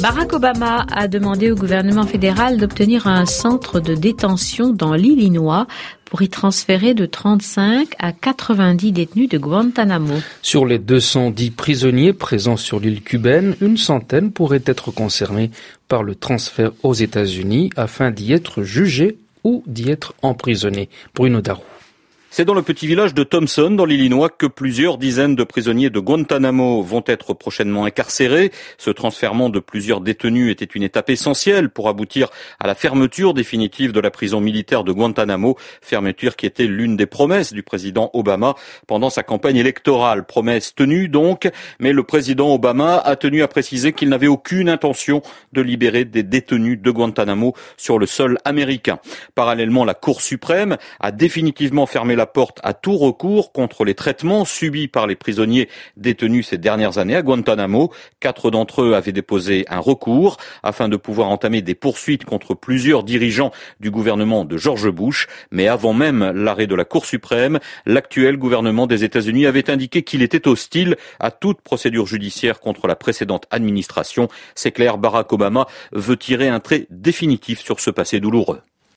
Barack Obama a demandé au gouvernement fédéral d'obtenir un centre de détention dans l'Illinois pour y transférer de 35 à 90 détenus de Guantanamo. Sur les 210 prisonniers présents sur l'île cubaine, une centaine pourraient être concernés par le transfert aux États-Unis afin d'y être jugés ou d'y être emprisonnés. Bruno Darou. C'est dans le petit village de Thompson, dans l'Illinois, que plusieurs dizaines de prisonniers de Guantanamo vont être prochainement incarcérés. Ce transfèrement de plusieurs détenus était une étape essentielle pour aboutir à la fermeture définitive de la prison militaire de Guantanamo, fermeture qui était l'une des promesses du président Obama pendant sa campagne électorale. Promesse tenue donc, mais le président Obama a tenu à préciser qu'il n'avait aucune intention de libérer des détenus de Guantanamo sur le sol américain. Parallèlement, la Cour suprême a définitivement fermé la la porte à tout recours contre les traitements subis par les prisonniers détenus ces dernières années à Guantanamo. Quatre d'entre eux avaient déposé un recours afin de pouvoir entamer des poursuites contre plusieurs dirigeants du gouvernement de George Bush. Mais avant même l'arrêt de la Cour suprême, l'actuel gouvernement des États-Unis avait indiqué qu'il était hostile à toute procédure judiciaire contre la précédente administration. C'est clair, Barack Obama veut tirer un trait définitif sur ce passé douloureux.